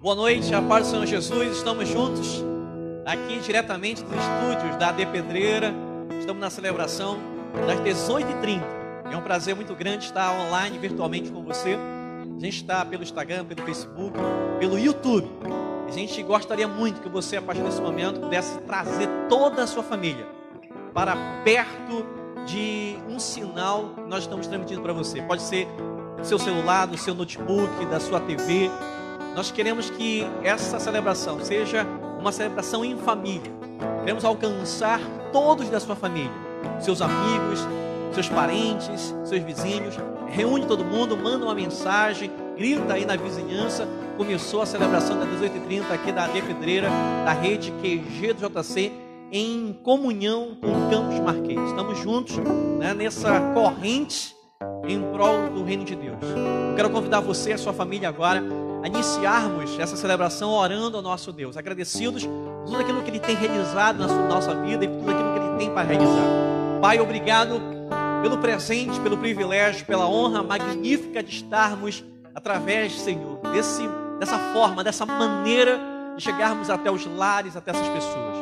Boa noite, a paz do Senhor Jesus. Estamos juntos aqui diretamente dos estúdios da AD Pedreira. Estamos na celebração das 18h30. É um prazer muito grande estar online, virtualmente com você. A gente está pelo Instagram, pelo Facebook, pelo YouTube. A gente gostaria muito que você, a partir desse momento, pudesse trazer toda a sua família para perto de um sinal que nós estamos transmitindo para você. Pode ser do seu celular, do seu notebook, da sua TV nós queremos que essa celebração seja uma celebração em família. Queremos alcançar todos da sua família, seus amigos, seus parentes, seus vizinhos. Reúne todo mundo, manda uma mensagem, grita aí na vizinhança. Começou a celebração das 18h30 aqui da AD Pedreira, da rede QG do JC, em comunhão com o Campos Marquês. Estamos juntos né, nessa corrente em prol do reino de Deus. Eu quero convidar você e a sua família agora a iniciarmos essa celebração orando ao nosso Deus, agradecidos por tudo aquilo que Ele tem realizado na nossa vida e por tudo aquilo que Ele tem para realizar. Pai, obrigado pelo presente, pelo privilégio, pela honra magnífica de estarmos através, Senhor, desse, dessa forma, dessa maneira de chegarmos até os lares, até essas pessoas.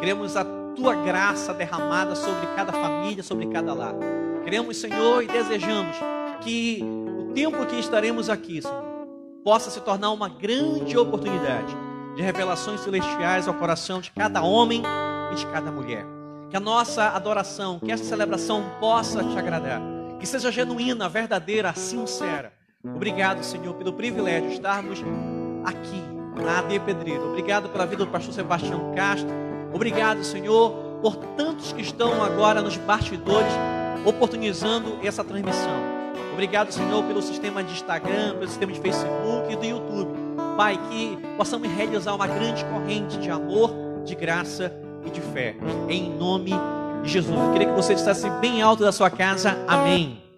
Queremos a Tua graça derramada sobre cada família, sobre cada lar. Queremos, Senhor, e desejamos que o tempo que estaremos aqui, Senhor, possa se tornar uma grande oportunidade de revelações celestiais ao coração de cada homem e de cada mulher. Que a nossa adoração, que essa celebração possa te agradar, que seja genuína, verdadeira, sincera. Obrigado, Senhor, pelo privilégio de estarmos aqui na AD Pedreiro. Obrigado pela vida do pastor Sebastião Castro. Obrigado, Senhor, por tantos que estão agora nos bastidores oportunizando essa transmissão. Obrigado, Senhor, pelo sistema de Instagram, pelo sistema de Facebook e do YouTube. Pai, que possamos realizar uma grande corrente de amor, de graça e de fé. Em nome de Jesus. Eu queria que você dissesse bem alto da sua casa. Amém.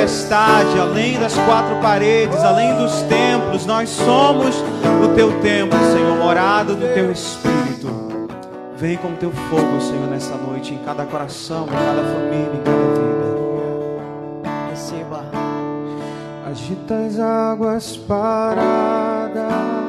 Tempestade, além das quatro paredes, além dos templos, nós somos o teu templo, Senhor, morada do teu Espírito. Vem com o teu fogo, Senhor, nessa noite, em cada coração, em cada família, em cada vida. Receba. Agita as águas paradas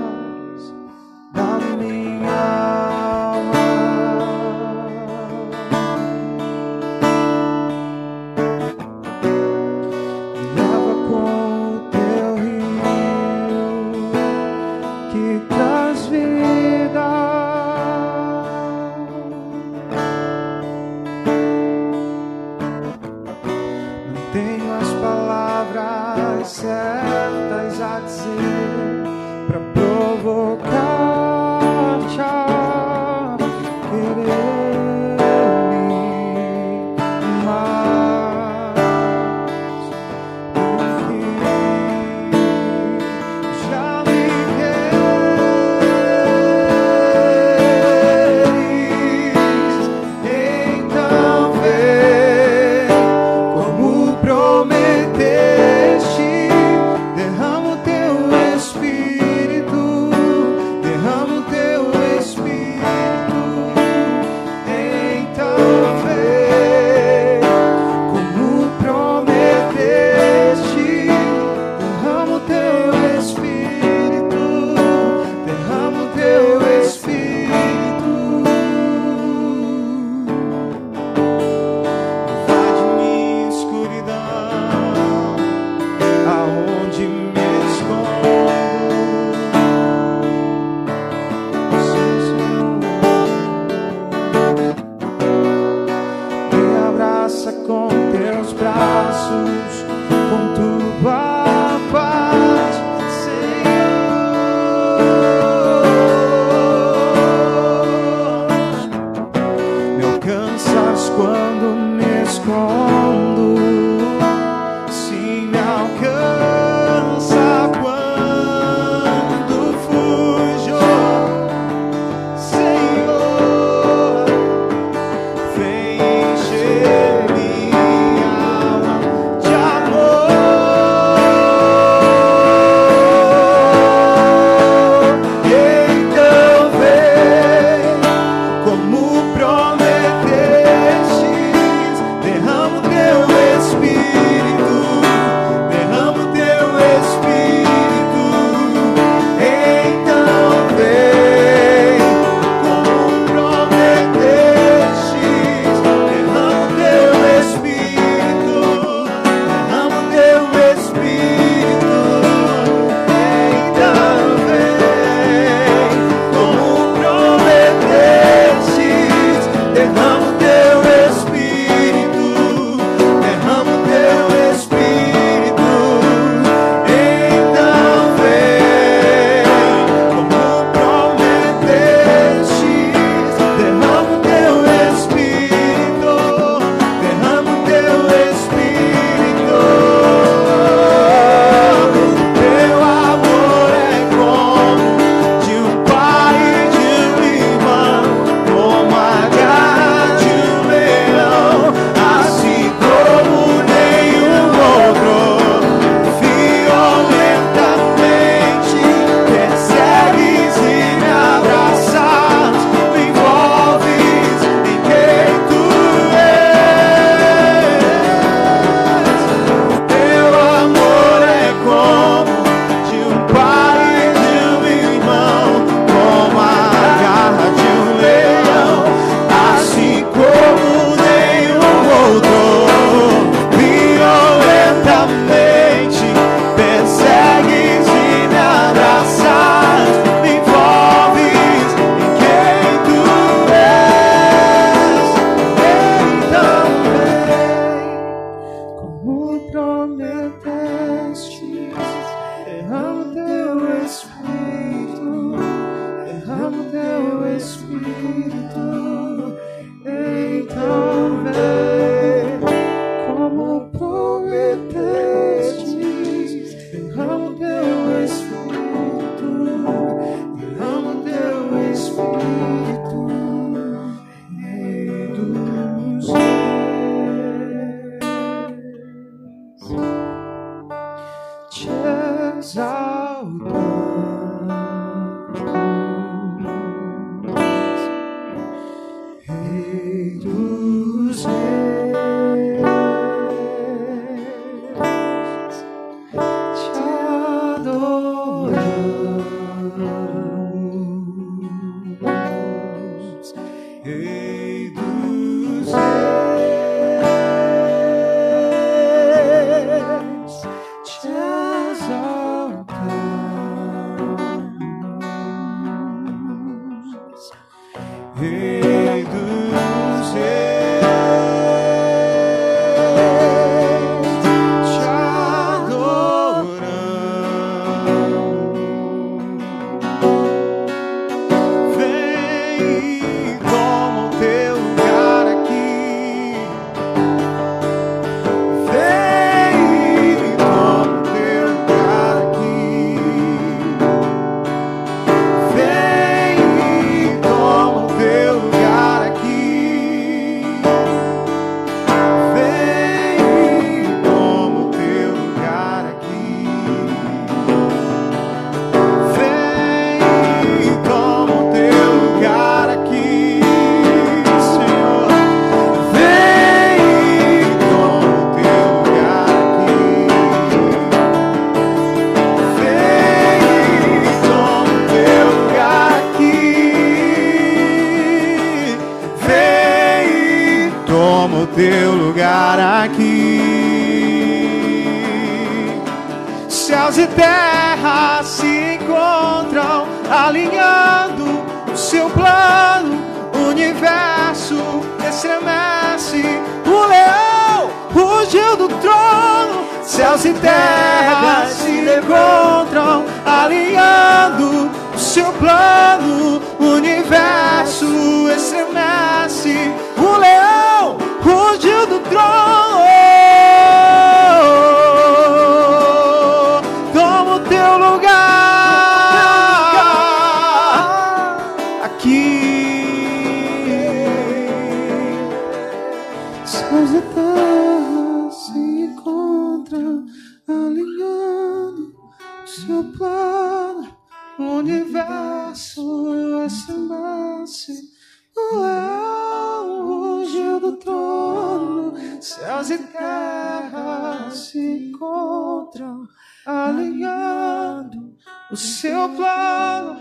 O seu plano,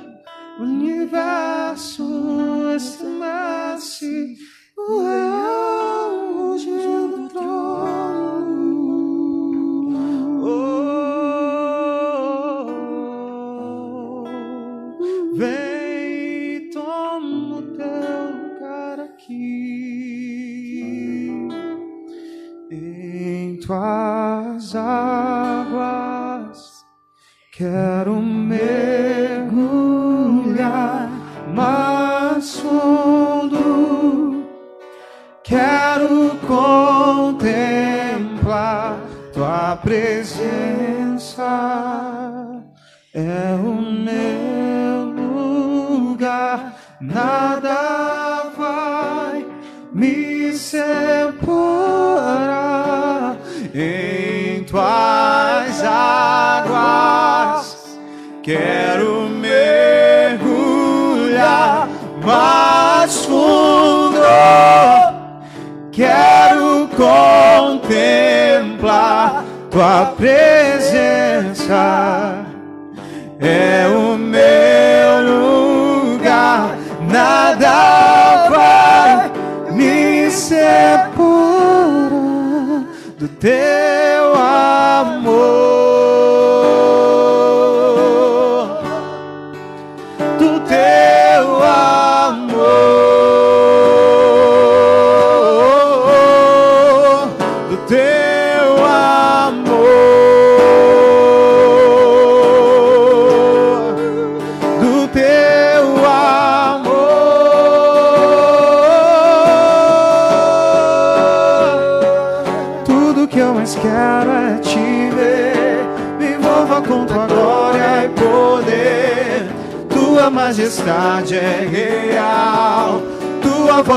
o universo, estremece. o real ungido trono. Oh, oh, oh, vem toma o teu lugar aqui em tuas asas. Quero mergulhar mais fundo, quero contemplar tua presença, é o meu lugar, nada vai me separar. Em tuas águas. Quero mergulhar mais fundo. Quero contemplar tua presença. É o meu lugar, nada vai me separar do teu.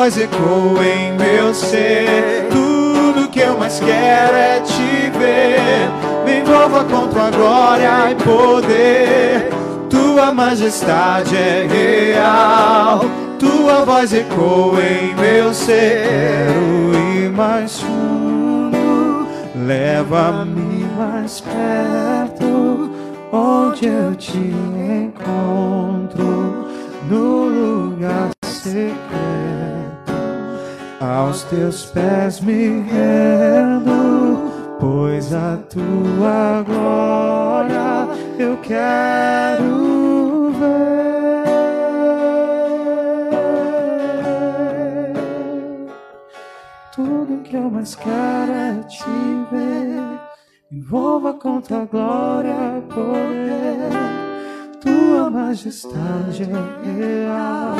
Voz ecoa em meu ser. Tudo que eu mais quero é te ver. Me envolva com tua glória e poder. Tua majestade é real. Tua voz ecoa em meu ser. Quero ir mais fundo. Leva-me mais perto. Onde eu te encontro. No lugar secreto, aos teus pés me rendo, pois a tua glória eu quero ver. Tudo que eu mais quero é te ver, envolva com tua glória poder. Tua majestade é real,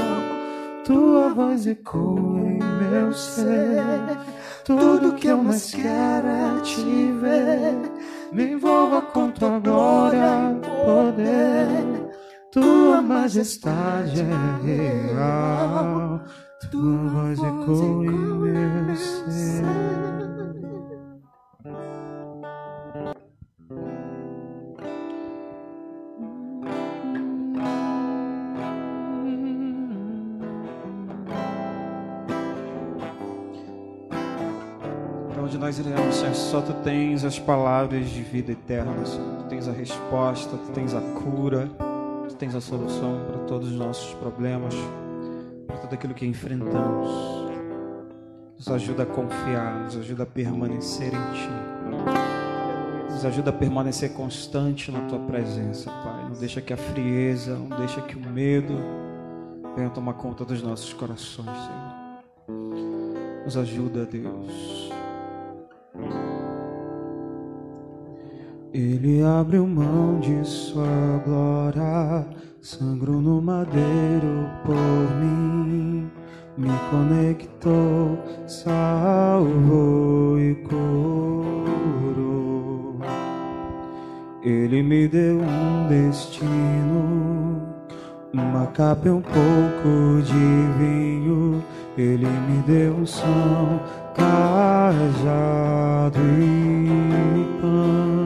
tua voz ecoa em meu ser. Tudo que eu mais quero é te ver, me envolva com tua glória, poder. Tua majestade é real, tua voz ecoa em meu ser. Nós iremos, Senhor. Só tu tens as palavras de vida eterna, Senhor. Tu tens a resposta, tu tens a cura, tu tens a solução para todos os nossos problemas, para tudo aquilo que enfrentamos. Nos ajuda a confiar, nos ajuda a permanecer em Ti. Nos ajuda a permanecer constante na Tua presença, Pai. Não deixa que a frieza, não deixa que o medo venha tomar conta dos nossos corações, Senhor. Nos ajuda, Deus Ele abriu mão de sua glória, sangrou no madeiro por mim, me conectou, salvou e curou. Ele me deu um destino, uma capa e um pouco de vinho. Ele me deu um som, cajado e pão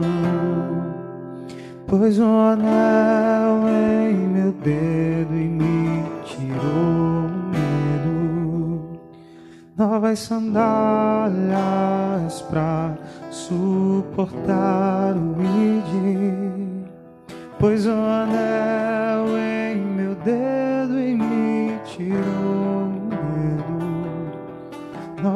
Pôs um anel em meu dedo e me tirou o medo. Novas sandálias pra suportar o id. Pôs um anel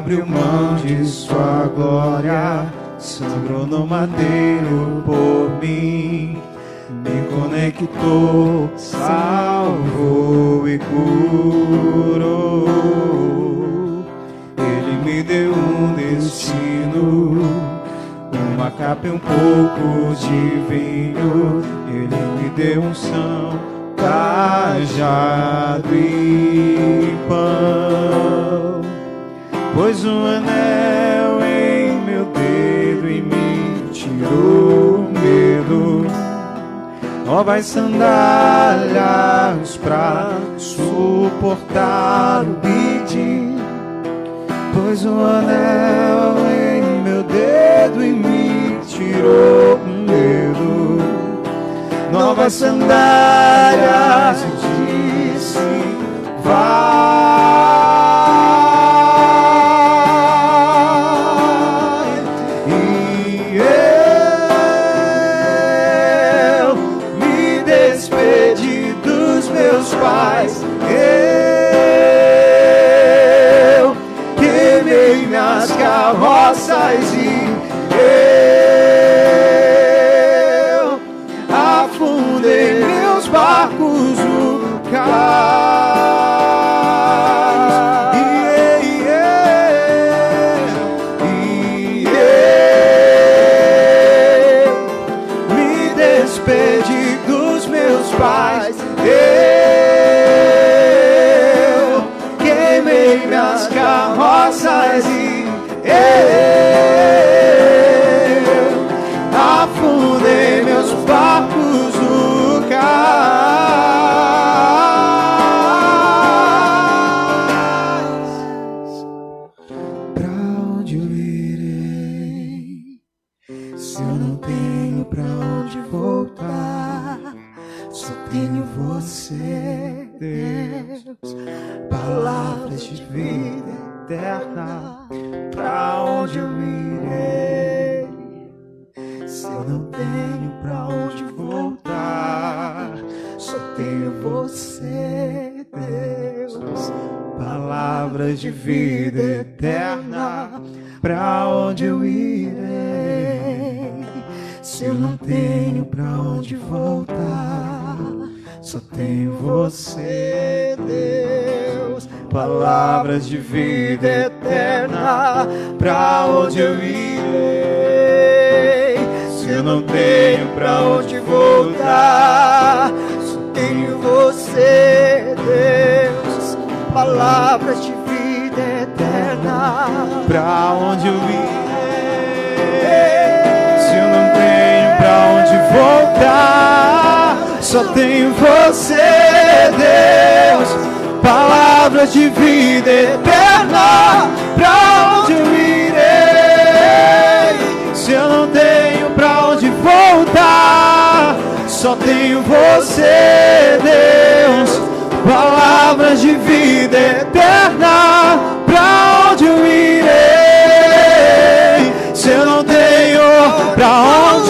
abriu mão de sua glória, sangrou no madeiro por mim, me conectou, salvou e curou. Ele me deu um destino, uma capa e um pouco de vinho. Ele me deu um são, cajado e pão. Pôs um anel em meu dedo e me tirou o medo. novas sandálias pra suportar o pedir, pois o anel em meu dedo e me tirou o medo. Novas sandálias disse, vai. Vida eterna. Pra onde eu irei? Se eu não tenho pra onde voltar, só tenho você, Deus. Palavras de vida eterna. Tenho você, Deus. Palavras de vida eterna. Pra onde eu irei? Se eu não tenho pra onde voltar, só tenho você, Deus. Palavras de vida eterna. Pra onde eu irei? Se eu não tenho pra onde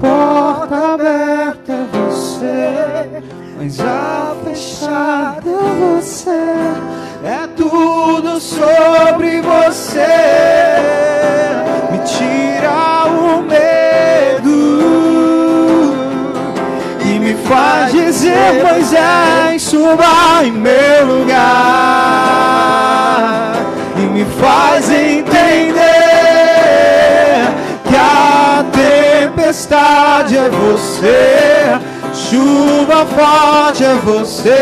porta aberta é você, mas a fechada é você. É tudo sobre você. Me tira o medo e me faz dizer, Moisés, suba em meu lugar e me faz entender tempestade é você, chuva forte é você.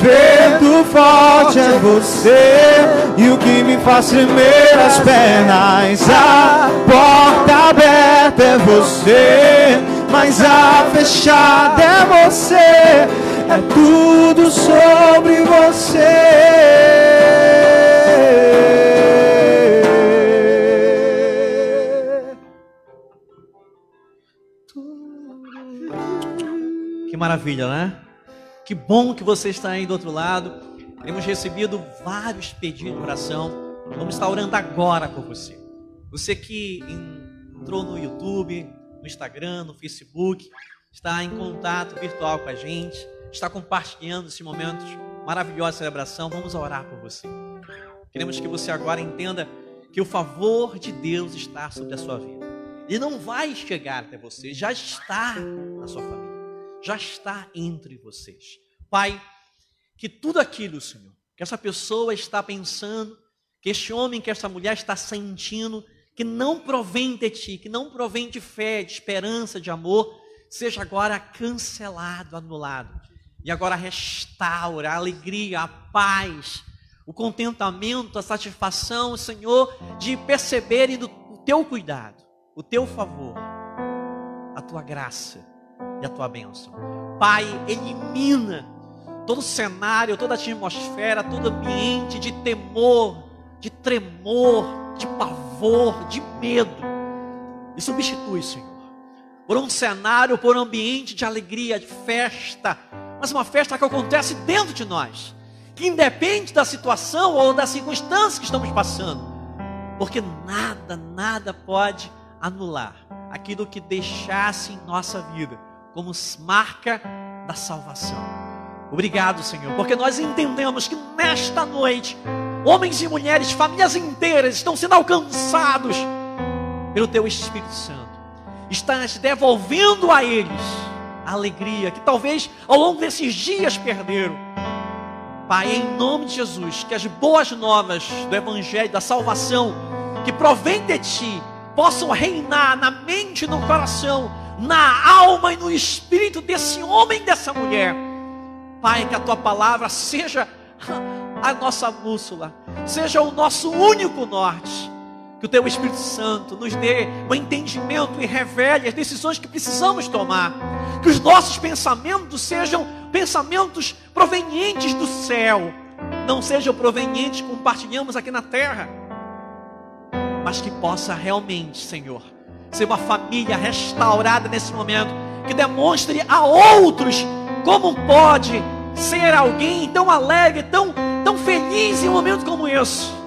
Vento forte é você e o que me faz tremer as pernas. A porta aberta é você, mas a fechada é você. É tudo sobre você. Maravilha, né? Que bom que você está aí do outro lado. Temos recebido vários pedidos de oração. Vamos estar orando agora por você. Você que entrou no YouTube, no Instagram, no Facebook, está em contato virtual com a gente, está compartilhando esse momento maravilhosa de celebração. Vamos orar por você. Queremos que você agora entenda que o favor de Deus está sobre a sua vida. Ele não vai chegar até você, já está na sua família, já está entre vocês. Pai, que tudo aquilo, Senhor, que essa pessoa está pensando, que este homem, que essa mulher está sentindo, que não provém de ti, que não provém de fé, de esperança, de amor, seja agora cancelado, anulado. E agora restaura a alegria, a paz, o contentamento, a satisfação, Senhor, de perceberem do, o teu cuidado, o teu favor, a tua graça e a tua bênção. Pai, elimina todo cenário, toda atmosfera, todo ambiente de temor, de tremor, de pavor, de medo. E substitui, Senhor, por um cenário, por um ambiente de alegria, de festa, mas uma festa que acontece dentro de nós, que independe da situação ou da circunstância que estamos passando, porque nada, nada pode anular aquilo que deixasse em nossa vida como marca da salvação. Obrigado, Senhor, porque nós entendemos que nesta noite, homens e mulheres, famílias inteiras estão sendo alcançados pelo Teu Espírito Santo. Estás devolvendo a eles a alegria que talvez ao longo desses dias perderam. Pai, em nome de Jesus, que as boas novas do Evangelho, da salvação, que provém de Ti, possam reinar na mente e no coração, na alma e no espírito desse homem e dessa mulher. Pai, que a Tua palavra seja a nossa bússola, seja o nosso único norte que o Teu Espírito Santo nos dê o entendimento e revele as decisões que precisamos tomar. Que os nossos pensamentos sejam pensamentos provenientes do céu, não sejam provenientes compartilhamos aqui na terra, mas que possa realmente, Senhor, ser uma família restaurada nesse momento, que demonstre a outros como pode ser alguém tão alegre, tão, tão feliz em um momento como esse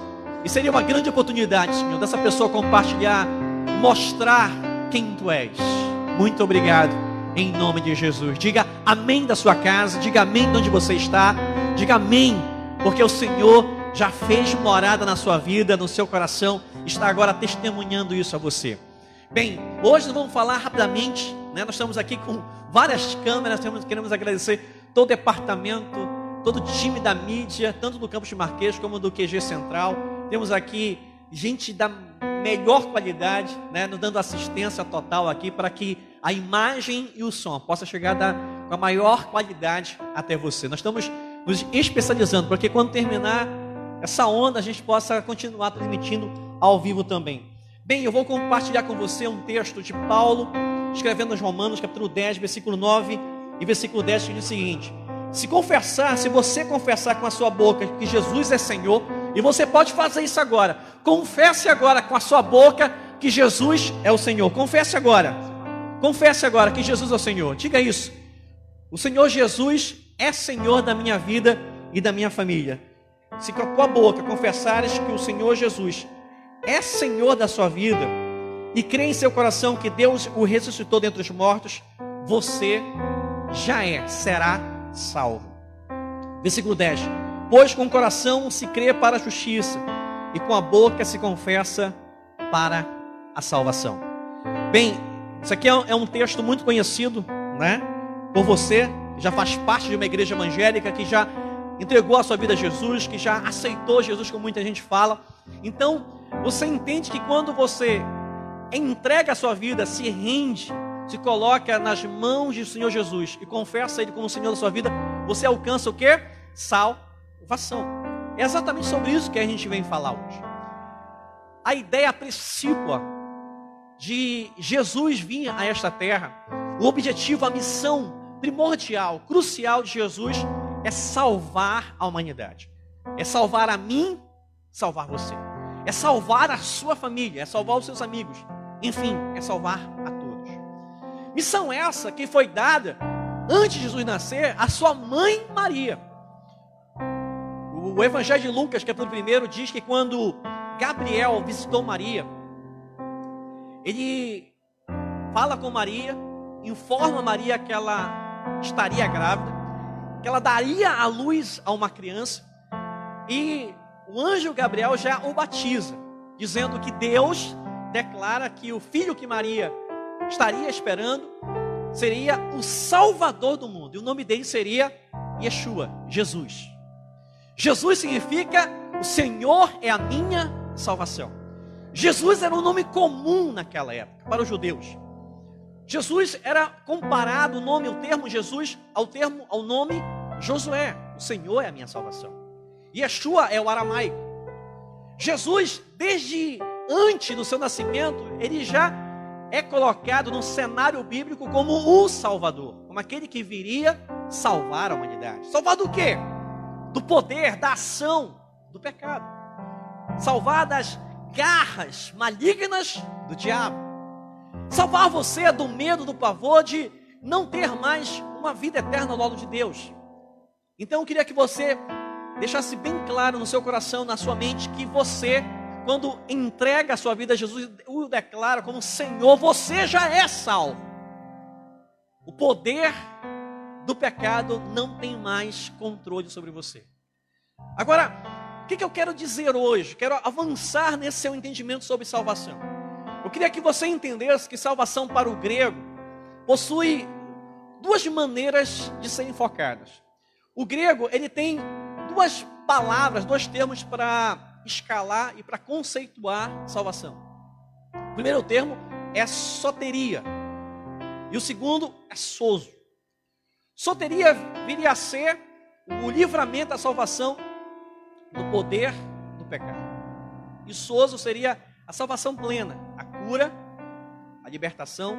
e seria uma grande oportunidade, Senhor, dessa pessoa compartilhar, mostrar quem tu és. Muito obrigado, em nome de Jesus. Diga amém da sua casa, diga amém de onde você está, diga amém, porque o Senhor já fez morada na sua vida, no seu coração, está agora testemunhando isso a você. Bem, hoje nós vamos falar rapidamente, né? nós estamos aqui com várias câmeras, queremos agradecer todo o departamento, todo o time da mídia, tanto do Campus de Marquês como do QG Central temos aqui gente da melhor qualidade, né, nos dando assistência total aqui para que a imagem e o som possa chegar da, com a maior qualidade até você. Nós estamos nos especializando para que quando terminar essa onda a gente possa continuar transmitindo ao vivo também. Bem, eu vou compartilhar com você um texto de Paulo, escrevendo nos Romanos, capítulo 10, versículo 9 e versículo 10, que diz o seguinte: Se confessar, se você confessar com a sua boca que Jesus é Senhor, e você pode fazer isso agora. Confesse agora com a sua boca que Jesus é o Senhor. Confesse agora. Confesse agora que Jesus é o Senhor. Diga isso. O Senhor Jesus é Senhor da minha vida e da minha família. Se com a tua boca confessares que o Senhor Jesus é Senhor da sua vida e crê em seu coração que Deus o ressuscitou dentre os mortos, você já é, será salvo. Versículo 10. Pois com o coração se crê para a justiça e com a boca se confessa para a salvação. Bem, isso aqui é um é texto muito conhecido, né? Por você, já faz parte de uma igreja evangélica, que já entregou a sua vida a Jesus, que já aceitou Jesus, como muita gente fala. Então, você entende que quando você entrega a sua vida, se rende, se coloca nas mãos do Senhor Jesus e confessa Ele como Senhor da sua vida, você alcança o que? Sal salvação. É exatamente sobre isso que a gente vem falar hoje. A ideia principal de Jesus vir a esta terra, o objetivo, a missão primordial, crucial de Jesus é salvar a humanidade. É salvar a mim, salvar você. É salvar a sua família, é salvar os seus amigos. Enfim, é salvar a todos. Missão essa que foi dada antes de Jesus nascer a sua mãe Maria. O Evangelho de Lucas, capítulo 1, diz que quando Gabriel visitou Maria, ele fala com Maria, informa Maria que ela estaria grávida, que ela daria a luz a uma criança, e o anjo Gabriel já o batiza, dizendo que Deus declara que o filho que Maria estaria esperando seria o Salvador do mundo. E o nome dele seria Yeshua, Jesus. Jesus significa o Senhor é a minha salvação. Jesus era um nome comum naquela época para os judeus. Jesus era comparado o nome, o termo Jesus, ao termo, ao nome Josué. O Senhor é a minha salvação. Yeshua é o aramaico. Jesus, desde antes do seu nascimento, ele já é colocado no cenário bíblico como o Salvador, como aquele que viria salvar a humanidade. Salvar do quê? Do poder, da ação, do pecado. Salvar das garras malignas do diabo. Salvar você do medo, do pavor de não ter mais uma vida eterna ao lado de Deus. Então eu queria que você deixasse bem claro no seu coração, na sua mente, que você quando entrega a sua vida a Jesus, o declara como Senhor, você já é salvo. O poder do pecado não tem mais controle sobre você. Agora, o que, eu quero dizer hoje? Quero avançar nesse seu entendimento sobre salvação. Eu queria que você entendesse que salvação para o grego possui duas maneiras de serem focadas. O grego, ele tem duas palavras, dois termos para escalar e para conceituar salvação. O primeiro termo é soteria. E o segundo é sozo. Soteria viria a ser o livramento da salvação do poder do pecado. E sozo seria a salvação plena, a cura, a libertação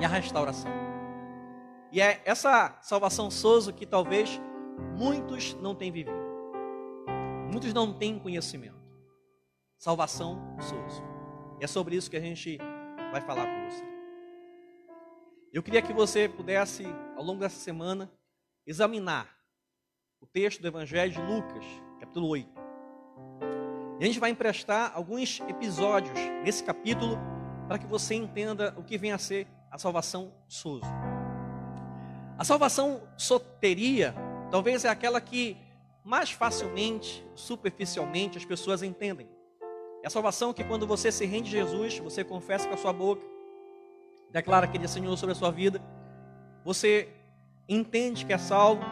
e a restauração. E é essa salvação sozo que talvez muitos não têm vivido. Muitos não têm conhecimento. Salvação. E é sobre isso que a gente vai falar com você. Eu queria que você pudesse, ao longo dessa semana, examinar o texto do Evangelho de Lucas, capítulo 8. E a gente vai emprestar alguns episódios nesse capítulo para que você entenda o que vem a ser a salvação sozo. A salvação soteria talvez é aquela que mais facilmente, superficialmente, as pessoas entendem. É a salvação que quando você se rende a Jesus, você confessa com a sua boca, declara que Ele é Senhor sobre a sua vida, você entende que é salvo,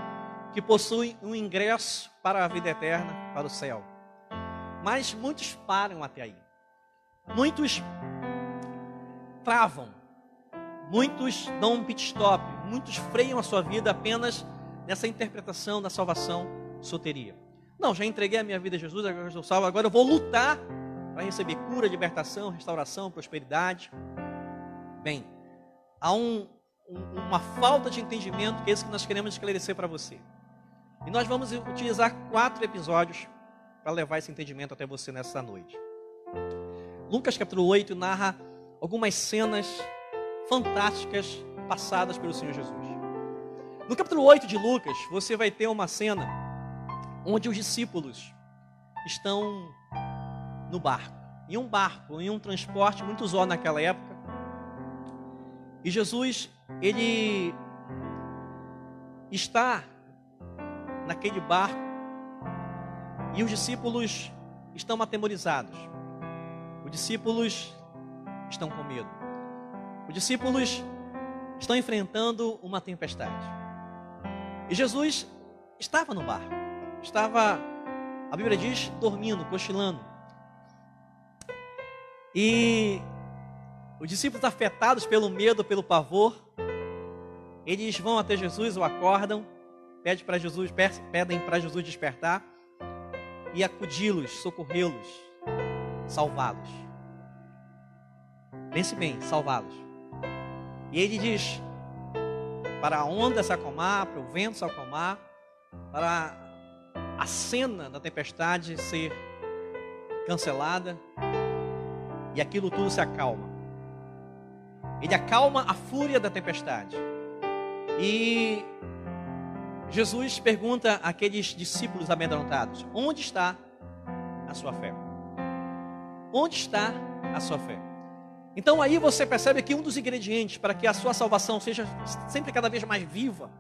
que possui um ingresso para a vida eterna, para o céu. Mas muitos param até aí. Muitos travam. Muitos dão um pit stop. Muitos freiam a sua vida apenas nessa interpretação da salvação soteria. Não, já entreguei a minha vida a Jesus, agora eu estou salvo, agora eu vou lutar para receber cura, libertação, restauração, prosperidade. Bem, há um, um, uma falta de entendimento que é isso que nós queremos esclarecer para você. E nós vamos utilizar quatro episódios para levar esse entendimento até você nessa noite. Lucas capítulo 8 narra algumas cenas fantásticas passadas pelo Senhor Jesus. No capítulo 8 de Lucas, você vai ter uma cena onde os discípulos estão no barco, em um barco, em um transporte muito usual naquela época. E Jesus, ele está naquele barco e os discípulos estão atemorizados. Os discípulos estão com medo. Os discípulos estão enfrentando uma tempestade. E Jesus estava no barco estava, a Bíblia diz, dormindo, cochilando. E os discípulos afetados pelo medo, pelo pavor, eles vão até Jesus, o acordam, pedem para Jesus, pedem para Jesus despertar e acudi-los, socorrê-los, salvá-los. Pense bem, salvá-los. E ele diz para a onda se acalmar, para o vento se acalmar, para a cena da tempestade ser cancelada e aquilo tudo se acalma. Ele acalma a fúria da tempestade. E Jesus pergunta àqueles discípulos amedrontados: Onde está a sua fé? Onde está a sua fé? Então aí você percebe que um dos ingredientes para que a sua salvação seja sempre cada vez mais viva,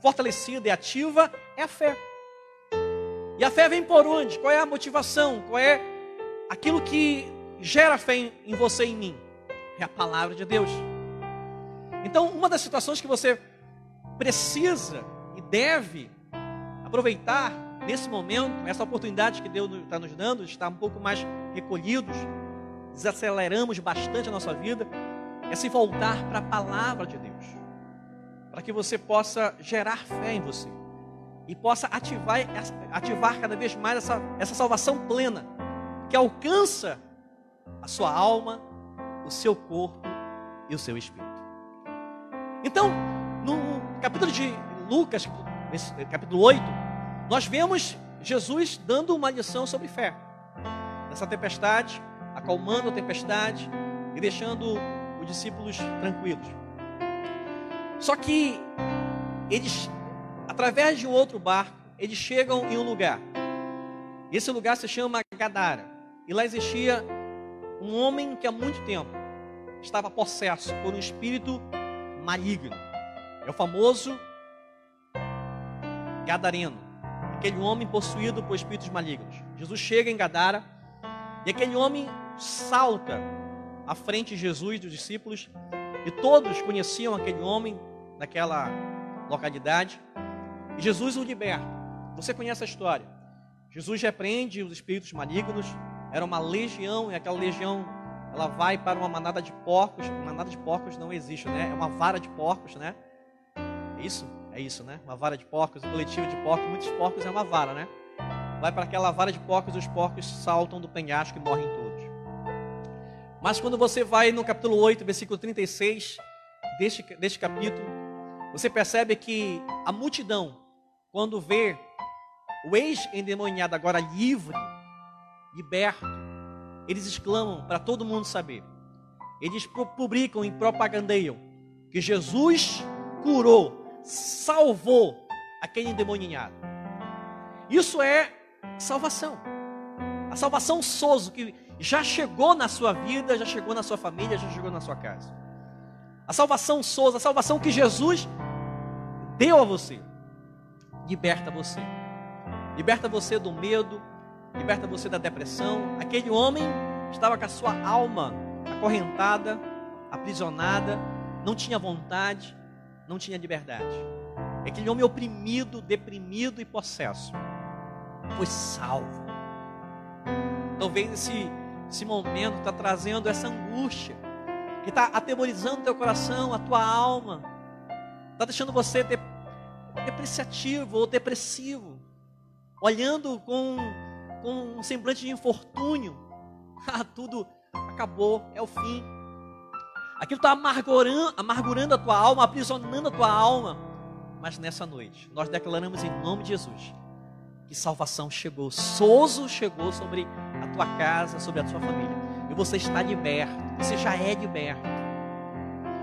fortalecida e ativa é a fé. E a fé vem por onde? Qual é a motivação? Qual é aquilo que gera fé em você e em mim? É a palavra de Deus. Então, uma das situações que você precisa e deve aproveitar nesse momento, essa oportunidade que Deus está nos dando, de estar um pouco mais recolhidos, desaceleramos bastante a nossa vida, é se voltar para a palavra de Deus, para que você possa gerar fé em você e possa ativar, ativar cada vez mais essa, essa salvação plena, que alcança a sua alma, o seu corpo e o seu espírito. Então, no capítulo de Lucas, capítulo 8, nós vemos Jesus dando uma lição sobre fé. Nessa tempestade, acalmando a tempestade e deixando os discípulos tranquilos. Só que eles, através de um outro barco, eles chegam em um lugar. Esse lugar se chama Gadara. E lá existia um homem que há muito tempo estava possesso por um espírito maligno. É o famoso Gadareno, aquele homem possuído por espíritos malignos. Jesus chega em Gadara e aquele homem salta à frente de Jesus e dos discípulos, e todos conheciam aquele homem naquela localidade. E Jesus o liberta. Você conhece a história? Jesus repreende os espíritos malignos. Era uma legião e aquela legião ela vai para uma manada de porcos. Manada de porcos não existe, né? É uma vara de porcos, né? É isso? É isso, né? Uma vara de porcos, um coletivo de porcos. Muitos porcos é uma vara, né? Vai para aquela vara de porcos, os porcos saltam do penhasco e morrem todos. Mas quando você vai no capítulo 8, versículo 36 deste, deste capítulo, você percebe que a multidão, quando vê o ex-endemoniado agora livre, liberto, eles exclamam para todo mundo saber. Eles publicam e propagandeiam que Jesus curou, salvou aquele endemoniado. Isso é salvação. A salvação soso que já chegou na sua vida, já chegou na sua família, já chegou na sua casa. A salvação souza, a salvação que Jesus deu a você, liberta você. Liberta você do medo, liberta você da depressão. Aquele homem estava com a sua alma acorrentada, aprisionada, não tinha vontade, não tinha liberdade. Aquele homem oprimido, deprimido e possesso foi salvo. Talvez esse esse momento está trazendo essa angústia, que está atemorizando teu coração, a tua alma, está deixando você de, depreciativo ou depressivo, olhando com, com um semblante de infortúnio. Ah, tudo acabou, é o fim. Aquilo está amargurando, amargurando a tua alma, aprisionando a tua alma. Mas nessa noite, nós declaramos em nome de Jesus que salvação chegou, sozo chegou sobre a tua casa, sobre a tua família. E você está liberto, você já é liberto.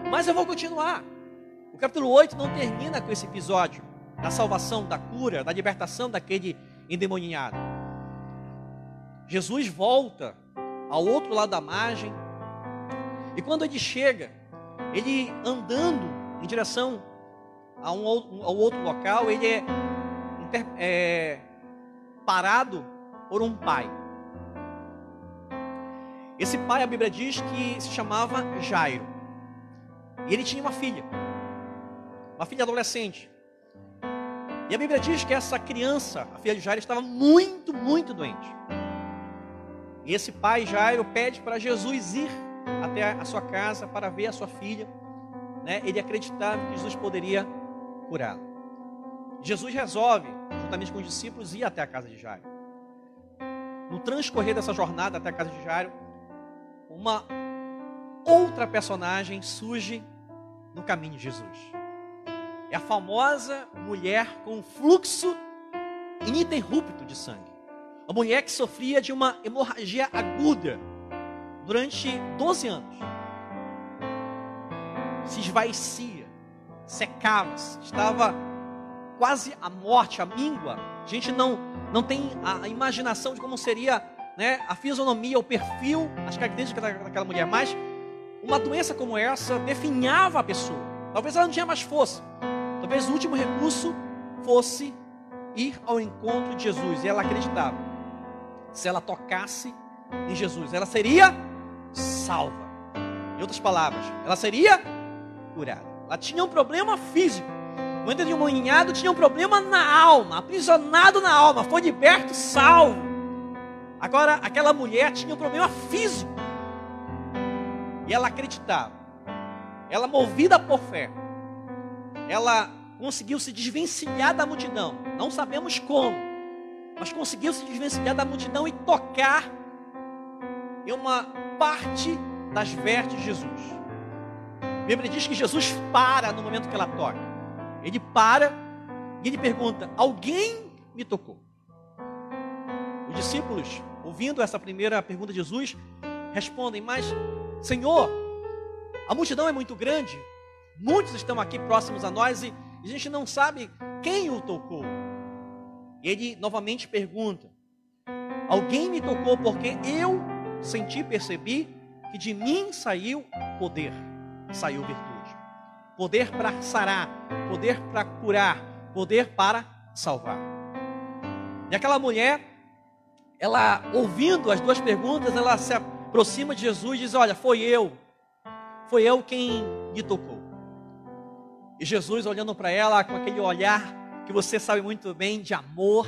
Mas eu vou continuar. O capítulo 8 não termina com esse episódio da salvação, da cura, da libertação daquele endemoniado. Jesus volta ao outro lado da margem, e quando ele chega, ele andando em direção a um, ao outro local, ele é, é parado por um pai. Esse pai, a Bíblia diz que se chamava Jairo. E ele tinha uma filha, uma filha adolescente. E a Bíblia diz que essa criança, a filha de Jairo, estava muito, muito doente. E esse pai, Jairo, pede para Jesus ir até a sua casa para ver a sua filha. Né? Ele acreditava que Jesus poderia curá-la. Jesus resolve, juntamente com os discípulos, ir até a casa de Jairo. No transcorrer dessa jornada até a casa de Jairo, uma outra personagem surge no caminho de Jesus. É a famosa mulher com fluxo ininterrupto de sangue. A mulher que sofria de uma hemorragia aguda durante 12 anos. Se esvaecia, secava-se, estava quase à morte, à míngua. A gente não, não tem a imaginação de como seria né, a fisionomia, o perfil, as características daquela mulher, mas uma doença como essa definhava a pessoa. Talvez ela não tinha mais força. Talvez o último recurso fosse ir ao encontro de Jesus. E ela acreditava. Se ela tocasse em Jesus, ela seria salva. Em outras palavras, ela seria curada. Ela tinha um problema físico. O endemoniado tinha um problema na alma, aprisionado na alma, foi liberto, salvo. Agora, aquela mulher tinha um problema físico. E ela acreditava. Ela, movida por fé, ela conseguiu se desvencilhar da multidão. Não sabemos como, mas conseguiu se desvencilhar da multidão e tocar em uma parte das vestes de Jesus. A Bíblia diz que Jesus para no momento que ela toca. Ele para e ele pergunta: Alguém me tocou? Os discípulos, ouvindo essa primeira pergunta de Jesus, respondem: Mas, Senhor, a multidão é muito grande, muitos estão aqui próximos a nós e a gente não sabe quem o tocou. Ele novamente pergunta: Alguém me tocou porque eu senti, percebi que de mim saiu poder, saiu virtude. Poder para sarar, poder para curar, poder para salvar. E aquela mulher, ela ouvindo as duas perguntas, ela se aproxima de Jesus e diz: Olha, foi eu, foi eu quem me tocou. E Jesus olhando para ela com aquele olhar que você sabe muito bem de amor,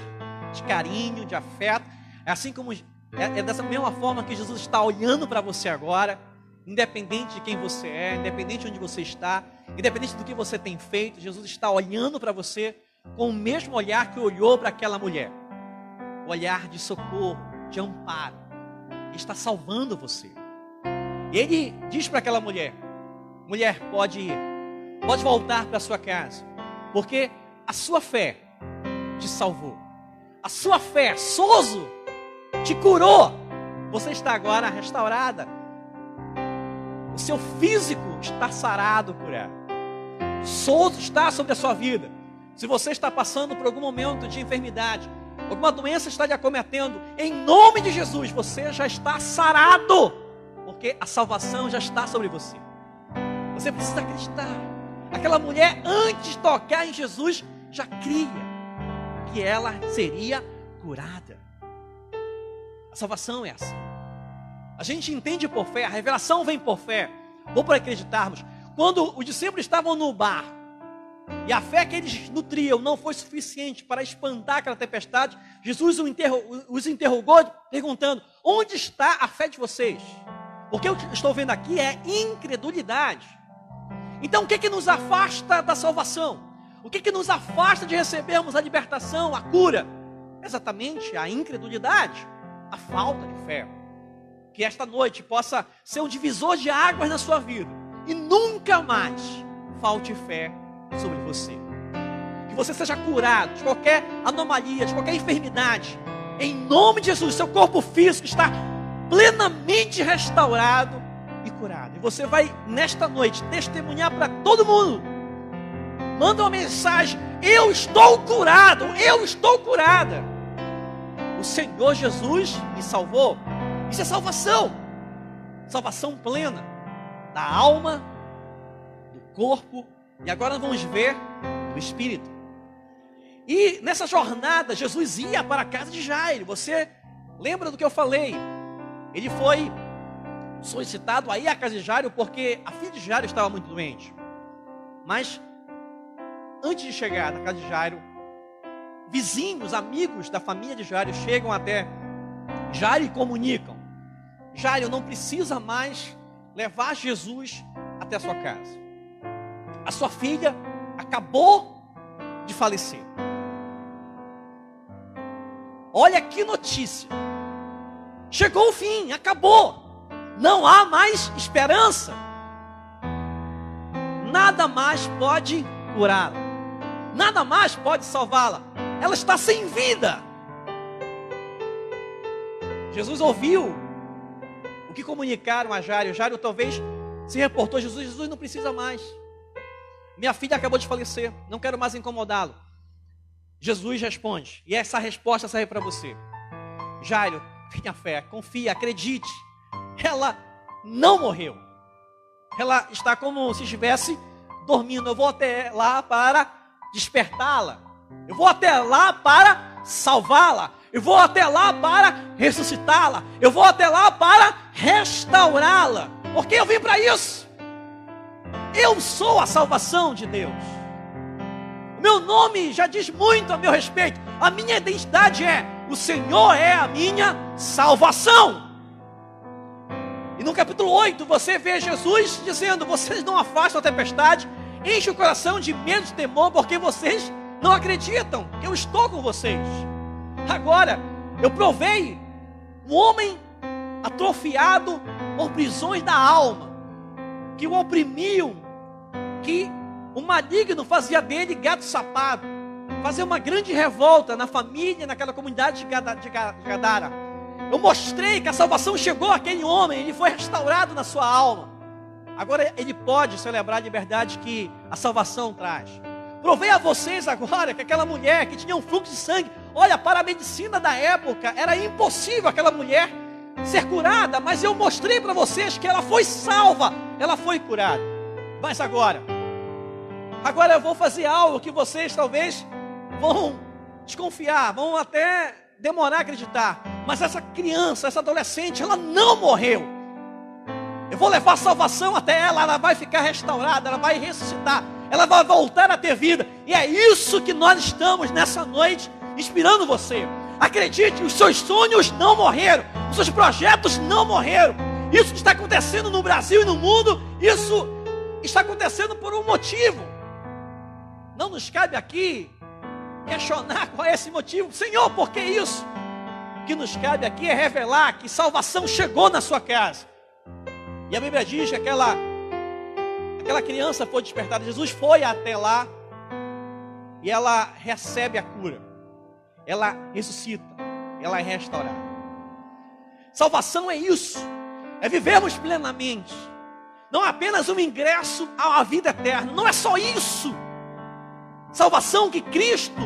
de carinho, de afeto, é assim como é, é dessa mesma forma que Jesus está olhando para você agora, independente de quem você é, independente de onde você está, independente do que você tem feito, Jesus está olhando para você com o mesmo olhar que olhou para aquela mulher. O olhar de socorro, de amparo. Está salvando você. E ele diz para aquela mulher: mulher, pode ir, pode voltar para sua casa, porque a sua fé te salvou. A sua fé, Soso, te curou. Você está agora restaurada. O seu físico está sarado, curado. Souto está sobre a sua vida. Se você está passando por algum momento de enfermidade, alguma doença está lhe acometendo, em nome de Jesus, você já está sarado, porque a salvação já está sobre você. Você precisa acreditar. Aquela mulher, antes de tocar em Jesus, já cria que ela seria curada. A salvação é assim. A gente entende por fé, a revelação vem por fé, ou por acreditarmos. Quando os discípulos estavam no bar, e a fé que eles nutriam não foi suficiente para espantar aquela tempestade, Jesus os interrogou, perguntando: Onde está a fé de vocês? O que eu estou vendo aqui é incredulidade. Então, o que, que nos afasta da salvação? O que, que nos afasta de recebermos a libertação, a cura? Exatamente a incredulidade a falta de fé. Que esta noite possa ser um divisor de águas na sua vida e nunca mais falte fé sobre você. Que você seja curado de qualquer anomalia, de qualquer enfermidade. Em nome de Jesus, seu corpo físico está plenamente restaurado e curado. E você vai nesta noite testemunhar para todo mundo. Manda uma mensagem: Eu estou curado, eu estou curada o Senhor Jesus me salvou. Isso é salvação. Salvação plena da alma, do corpo e agora vamos ver do espírito. E nessa jornada, Jesus ia para a casa de Jairo. Você lembra do que eu falei? Ele foi solicitado a ir à casa de Jairo porque a filha de Jairo estava muito doente. Mas antes de chegar na casa de Jairo, vizinhos, amigos da família de Jairo chegam até Jairo e comunicam: Jairo não precisa mais levar Jesus até a sua casa. A sua filha acabou de falecer. Olha que notícia. Chegou o fim, acabou. Não há mais esperança. Nada mais pode curá-la. Nada mais pode salvá-la ela está sem vida. Jesus ouviu o que comunicaram a Jário. Jário talvez se reportou: Jesus, Jesus não precisa mais. Minha filha acabou de falecer, não quero mais incomodá-lo. Jesus responde, e essa resposta serve para você. Jairo, tenha fé, confia, acredite. Ela não morreu. Ela está como se estivesse dormindo. Eu vou até lá para despertá-la. Eu vou até lá para salvá-la. Eu vou até lá para ressuscitá-la. Eu vou até lá para restaurá-la. Porque eu vim para isso. Eu sou a salvação de Deus. Meu nome já diz muito a meu respeito. A minha identidade é: o Senhor é a minha salvação. E no capítulo 8 você vê Jesus dizendo: Vocês não afastam a tempestade, enche o coração de medo e temor, porque vocês não acreditam eu estou com vocês. Agora, eu provei um homem atrofiado por prisões da alma, que o oprimiam, que o maligno fazia dele gato sapato, fazia uma grande revolta na família, naquela comunidade de Gadara. Eu mostrei que a salvação chegou àquele homem, ele foi restaurado na sua alma. Agora ele pode celebrar a liberdade que a salvação traz. Provei a vocês agora que aquela mulher que tinha um fluxo de sangue, olha, para a medicina da época, era impossível aquela mulher ser curada, mas eu mostrei para vocês que ela foi salva, ela foi curada. Mas agora, agora eu vou fazer algo que vocês talvez vão desconfiar, vão até demorar a acreditar. Mas essa criança, essa adolescente, ela não morreu. Eu vou levar salvação até ela, ela vai ficar restaurada, ela vai ressuscitar, ela vai voltar a ter vida. E é isso que nós estamos nessa noite inspirando você. Acredite, os seus sonhos não morreram, os seus projetos não morreram. Isso que está acontecendo no Brasil e no mundo, isso está acontecendo por um motivo. Não nos cabe aqui questionar qual é esse motivo. Senhor, por que isso? O que nos cabe aqui é revelar que salvação chegou na sua casa. E a Bíblia diz que aquela, aquela criança foi despertada. Jesus foi até lá e ela recebe a cura. Ela ressuscita. Ela é restaurada. Salvação é isso. É vivermos plenamente. Não é apenas um ingresso à vida eterna. Não é só isso. Salvação que Cristo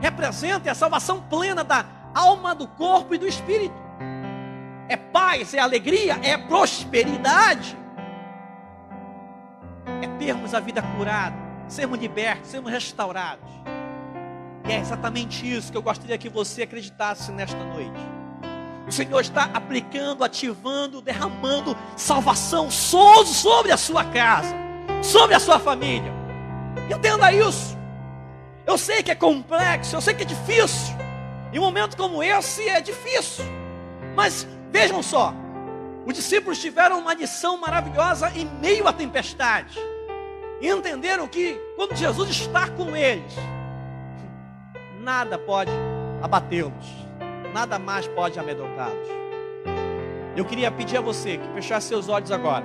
representa é a salvação plena da alma, do corpo e do espírito. É paz, é alegria, é prosperidade. É termos a vida curada, sermos libertos, sermos restaurados. E é exatamente isso que eu gostaria que você acreditasse nesta noite. O Senhor está aplicando, ativando, derramando salvação sobre a sua casa, sobre a sua família. Entenda isso. Eu sei que é complexo, eu sei que é difícil. E um momento como esse é difícil. Mas vejam só, os discípulos tiveram uma lição maravilhosa em meio à tempestade. E entenderam que quando Jesus está com eles, nada pode abatê-los, nada mais pode amedrontá-los. Eu queria pedir a você que fechasse seus olhos agora.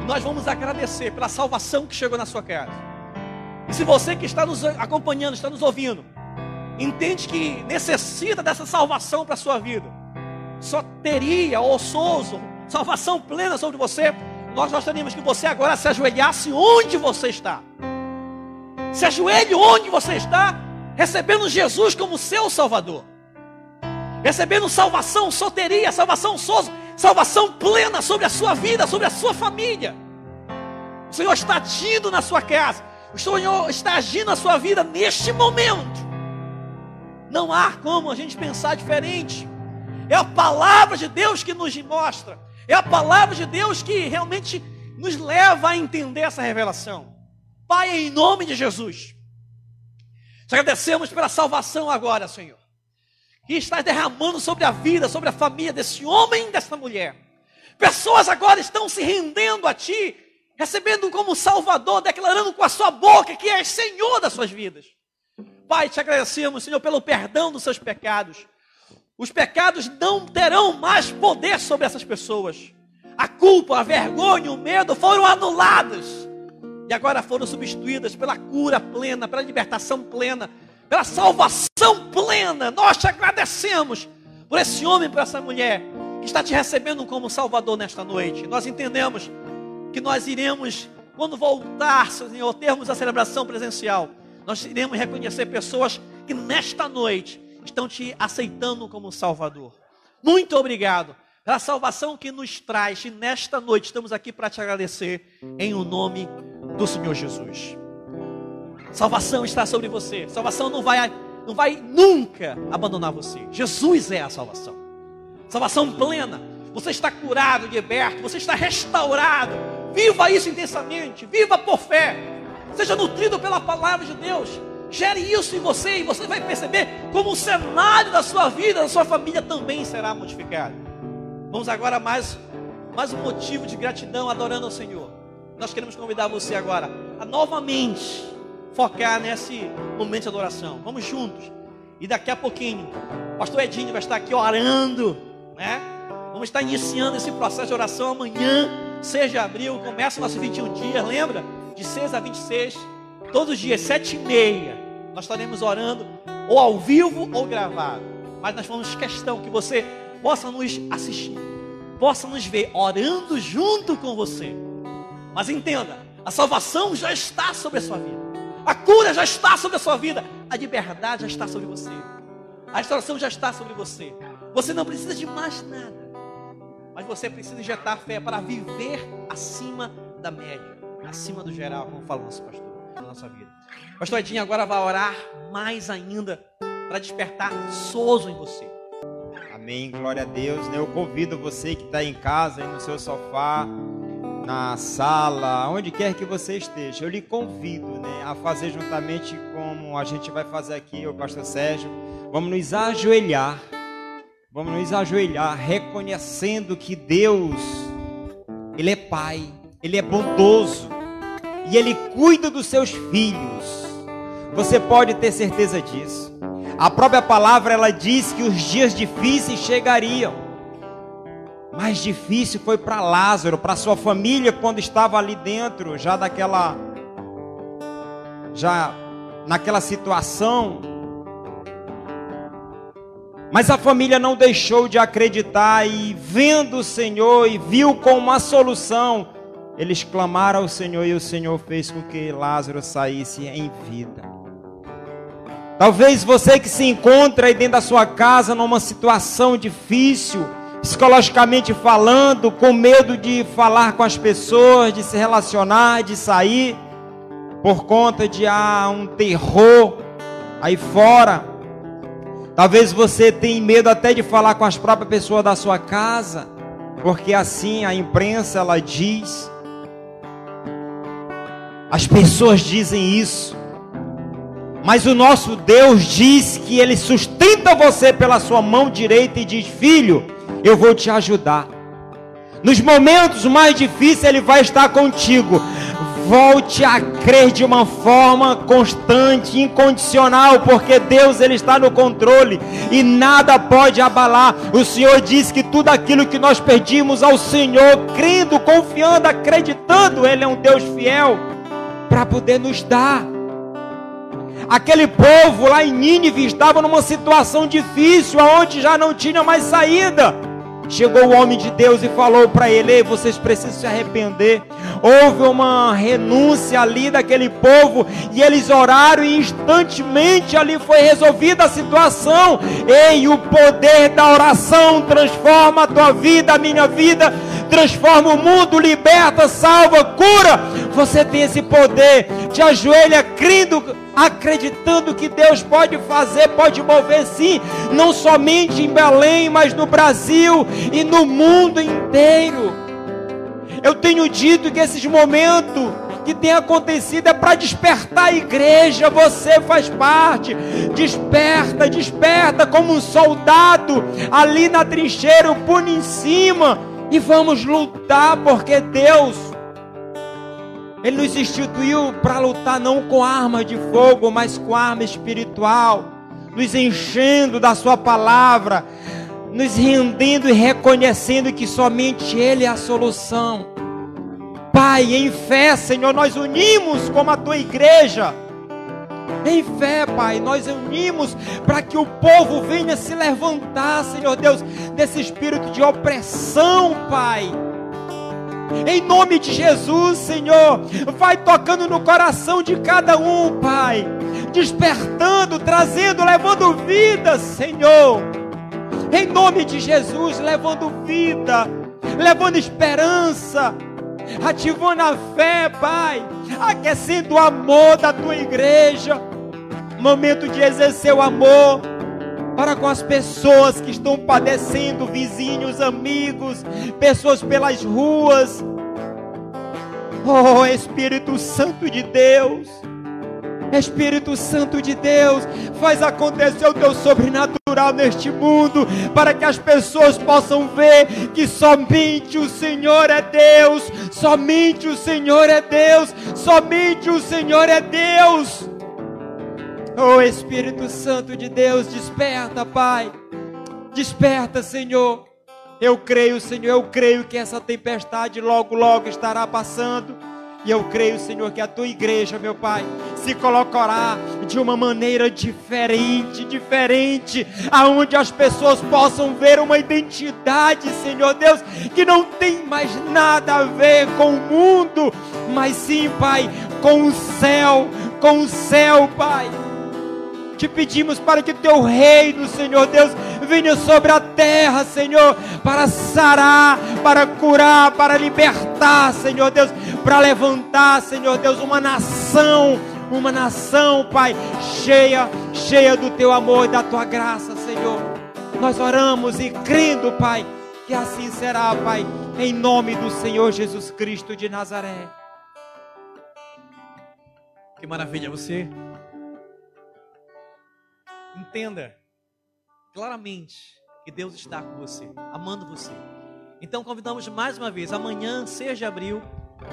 E nós vamos agradecer pela salvação que chegou na sua casa. E se você que está nos acompanhando, está nos ouvindo, entende que necessita dessa salvação para a sua vida, só teria ouçoso salvação plena sobre você, nós gostaríamos que você agora se ajoelhasse onde você está. Se ajoelhe onde você está, recebendo Jesus como seu Salvador. Recebendo salvação, soteria, salvação salvação plena sobre a sua vida, sobre a sua família. O Senhor está agindo na sua casa. O Senhor está agindo na sua vida neste momento. Não há como a gente pensar diferente. É a palavra de Deus que nos mostra. É a palavra de Deus que realmente nos leva a entender essa revelação. Pai, em nome de Jesus, te agradecemos pela salvação agora, Senhor. Que estás derramando sobre a vida, sobre a família desse homem e dessa mulher. Pessoas agora estão se rendendo a Ti, recebendo como Salvador, declarando com a sua boca que és Senhor das suas vidas. Pai, te agradecemos, Senhor, pelo perdão dos seus pecados. Os pecados não terão mais poder sobre essas pessoas. A culpa, a vergonha, o medo foram anuladas. E agora foram substituídas pela cura plena, pela libertação plena, pela salvação plena. Nós te agradecemos por esse homem, por essa mulher que está te recebendo como Salvador nesta noite. Nós entendemos que nós iremos, quando voltar, Senhor, termos a celebração presencial nós iremos reconhecer pessoas que nesta noite estão te aceitando como Salvador. Muito obrigado pela salvação que nos traz e nesta noite estamos aqui para te agradecer em o nome do Senhor Jesus. Salvação está sobre você. Salvação não vai, não vai nunca abandonar você. Jesus é a salvação. Salvação plena. Você está curado, liberto, você está restaurado. Viva isso intensamente, viva por fé. Seja nutrido pela palavra de Deus. Gere isso em você e você vai perceber como o cenário da sua vida, da sua família também será modificado. Vamos agora mais mais um motivo de gratidão adorando ao Senhor. Nós queremos convidar você agora a novamente focar nesse momento de adoração. Vamos juntos. E daqui a pouquinho, o pastor Edinho vai estar aqui orando, né? Vamos estar iniciando esse processo de oração amanhã, 6 de abril, começa nossos 21 dias, lembra? De 6 a 26, todos os dias, 7 e meia, nós estaremos orando, ou ao vivo ou gravado. Mas nós vamos questão que você possa nos assistir, possa nos ver orando junto com você. Mas entenda, a salvação já está sobre a sua vida. A cura já está sobre a sua vida. A liberdade já está sobre você. A restauração já está sobre você. Você não precisa de mais nada. Mas você precisa injetar fé para viver acima da média, acima do geral, como fala o nosso pastor, na nossa vida. Pastor Edinho agora vai orar mais ainda para despertar sozo em você. Amém, glória a Deus. Eu convido você que está em casa, aí no seu sofá, na sala, onde quer que você esteja, eu lhe convido né, a fazer juntamente como a gente vai fazer aqui, o pastor Sérgio. Vamos nos ajoelhar, vamos nos ajoelhar, reconhecendo que Deus, Ele é Pai, Ele é bondoso e Ele cuida dos seus filhos. Você pode ter certeza disso. A própria palavra ela diz que os dias difíceis chegariam mais difícil foi para Lázaro, para sua família, quando estava ali dentro, já daquela. já naquela situação. Mas a família não deixou de acreditar e, vendo o Senhor e viu como uma solução, eles clamaram ao Senhor e o Senhor fez com que Lázaro saísse em vida. Talvez você que se encontra aí dentro da sua casa numa situação difícil, psicologicamente falando, com medo de falar com as pessoas, de se relacionar, de sair, por conta de ah, um terror aí fora. Talvez você tenha medo até de falar com as próprias pessoas da sua casa, porque assim a imprensa ela diz. As pessoas dizem isso. Mas o nosso Deus diz que ele sustenta você pela sua mão direita e diz: "Filho, eu vou te ajudar. Nos momentos mais difíceis, Ele vai estar contigo. Volte a crer de uma forma constante, incondicional, porque Deus ele está no controle e nada pode abalar. O Senhor diz que tudo aquilo que nós pedimos ao Senhor, crendo, confiando, acreditando, Ele é um Deus fiel para poder nos dar. Aquele povo lá em Nínive estava numa situação difícil, aonde já não tinha mais saída. Chegou o homem de Deus e falou para ele: Ei, vocês precisam se arrepender. Houve uma renúncia ali daquele povo e eles oraram e instantemente ali foi resolvida a situação. Ei, o poder da oração transforma a tua vida, a minha vida, transforma o mundo, liberta, salva, cura. Você tem esse poder. Te ajoelha crendo acreditando que Deus pode fazer, pode mover sim, não somente em Belém, mas no Brasil e no mundo inteiro. Eu tenho dito que esses momentos que tem acontecido é para despertar a igreja, você faz parte. Desperta, desperta como um soldado ali na trincheira, o punho em cima, e vamos lutar porque Deus ele nos instituiu para lutar não com arma de fogo, mas com arma espiritual, nos enchendo da Sua palavra, nos rendendo e reconhecendo que somente Ele é a solução. Pai, em fé, Senhor, nós unimos como a Tua igreja. Em fé, Pai, nós unimos para que o povo venha se levantar, Senhor Deus, desse espírito de opressão, Pai em nome de Jesus, Senhor, vai tocando no coração de cada um, Pai, despertando, trazendo, levando vida, Senhor. Em nome de Jesus, levando vida, levando esperança, ativando a fé, Pai, aquecendo o amor da tua igreja. Momento de exercer o amor para com as pessoas que estão padecendo, vizinhos, amigos, pessoas pelas ruas. Oh, Espírito Santo de Deus. Espírito Santo de Deus, faz acontecer o teu sobrenatural neste mundo, para que as pessoas possam ver que somente o Senhor é Deus, somente o Senhor é Deus, somente o Senhor é Deus. Oh Espírito Santo de Deus, desperta, Pai, desperta, Senhor. Eu creio, Senhor, eu creio que essa tempestade logo, logo estará passando. E eu creio, Senhor, que a tua igreja, meu Pai, se colocará de uma maneira diferente, diferente, aonde as pessoas possam ver uma identidade, Senhor Deus, que não tem mais nada a ver com o mundo, mas sim, Pai, com o céu, com o céu, Pai. Te pedimos para que teu reino, Senhor Deus, venha sobre a terra, Senhor, para sarar, para curar, para libertar, Senhor Deus, para levantar, Senhor Deus, uma nação, uma nação, Pai, cheia, cheia do teu amor e da tua graça, Senhor. Nós oramos e crendo, Pai, que assim será, Pai, em nome do Senhor Jesus Cristo de Nazaré. Que maravilha, você Entenda claramente que Deus está com você, amando você. Então convidamos mais uma vez, amanhã, 6 de abril,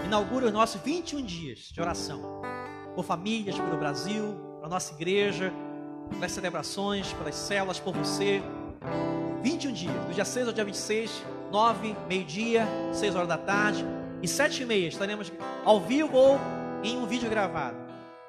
inaugura os nossos 21 dias de oração. Por famílias, pelo Brasil, para a nossa igreja, pelas celebrações, pelas células, por você. 21 dias, do dia 6 ao dia 26, 9, meio-dia, 6 horas da tarde. E 7 e meia estaremos ao vivo ou em um vídeo gravado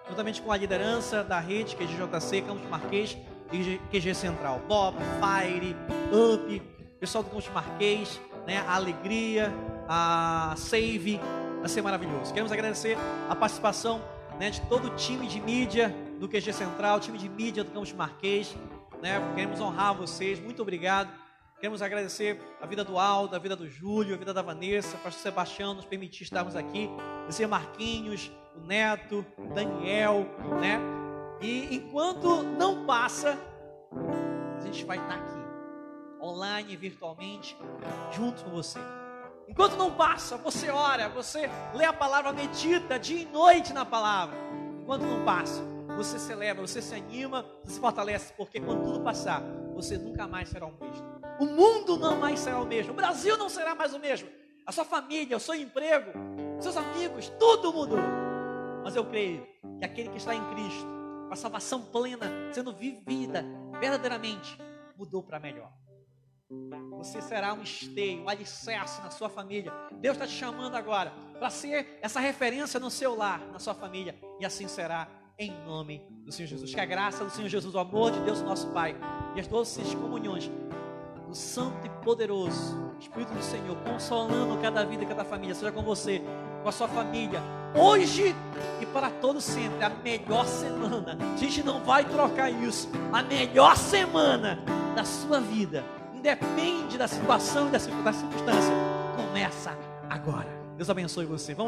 juntamente com a liderança da rede QGJC, Campos Marquês e QG Central. Bob, Fire, Up, pessoal do Campos Marquês, né, a Alegria, a Save, vai ser maravilhoso. Queremos agradecer a participação né, de todo o time de mídia do QG Central, time de mídia do Campos Marquês. Né, queremos honrar vocês, muito obrigado. Queremos agradecer a vida do Aldo, a vida do Júlio, a vida da Vanessa, pastor Sebastião nos permitir estarmos aqui, agradecer Marquinhos, o Neto, Daniel, né? E enquanto não passa, a gente vai estar aqui, online, virtualmente, junto com você. Enquanto não passa, você ora, você lê a palavra, medita dia e noite na palavra. Enquanto não passa, você celebra, você se anima, você se fortalece, porque quando tudo passar, você nunca mais será o mesmo. O mundo não mais será o mesmo, o Brasil não será mais o mesmo. A sua família, o seu emprego, seus amigos, tudo mudou. Mas eu creio que aquele que está em Cristo, com a salvação plena, sendo vivida verdadeiramente, mudou para melhor. Você será um esteio, um alicerce na sua família. Deus está te chamando agora para ser essa referência no seu lar, na sua família. E assim será em nome do Senhor Jesus. Que a graça do Senhor Jesus, o amor de Deus, nosso Pai, e as doces comunhões do Santo e Poderoso Espírito do Senhor, consolando cada vida e cada família, seja com você, com a sua família, hoje e para todo sempre, a melhor semana. A gente não vai trocar isso. A melhor semana da sua vida, independe da situação e da circunstância, começa agora. Deus abençoe você. Vamos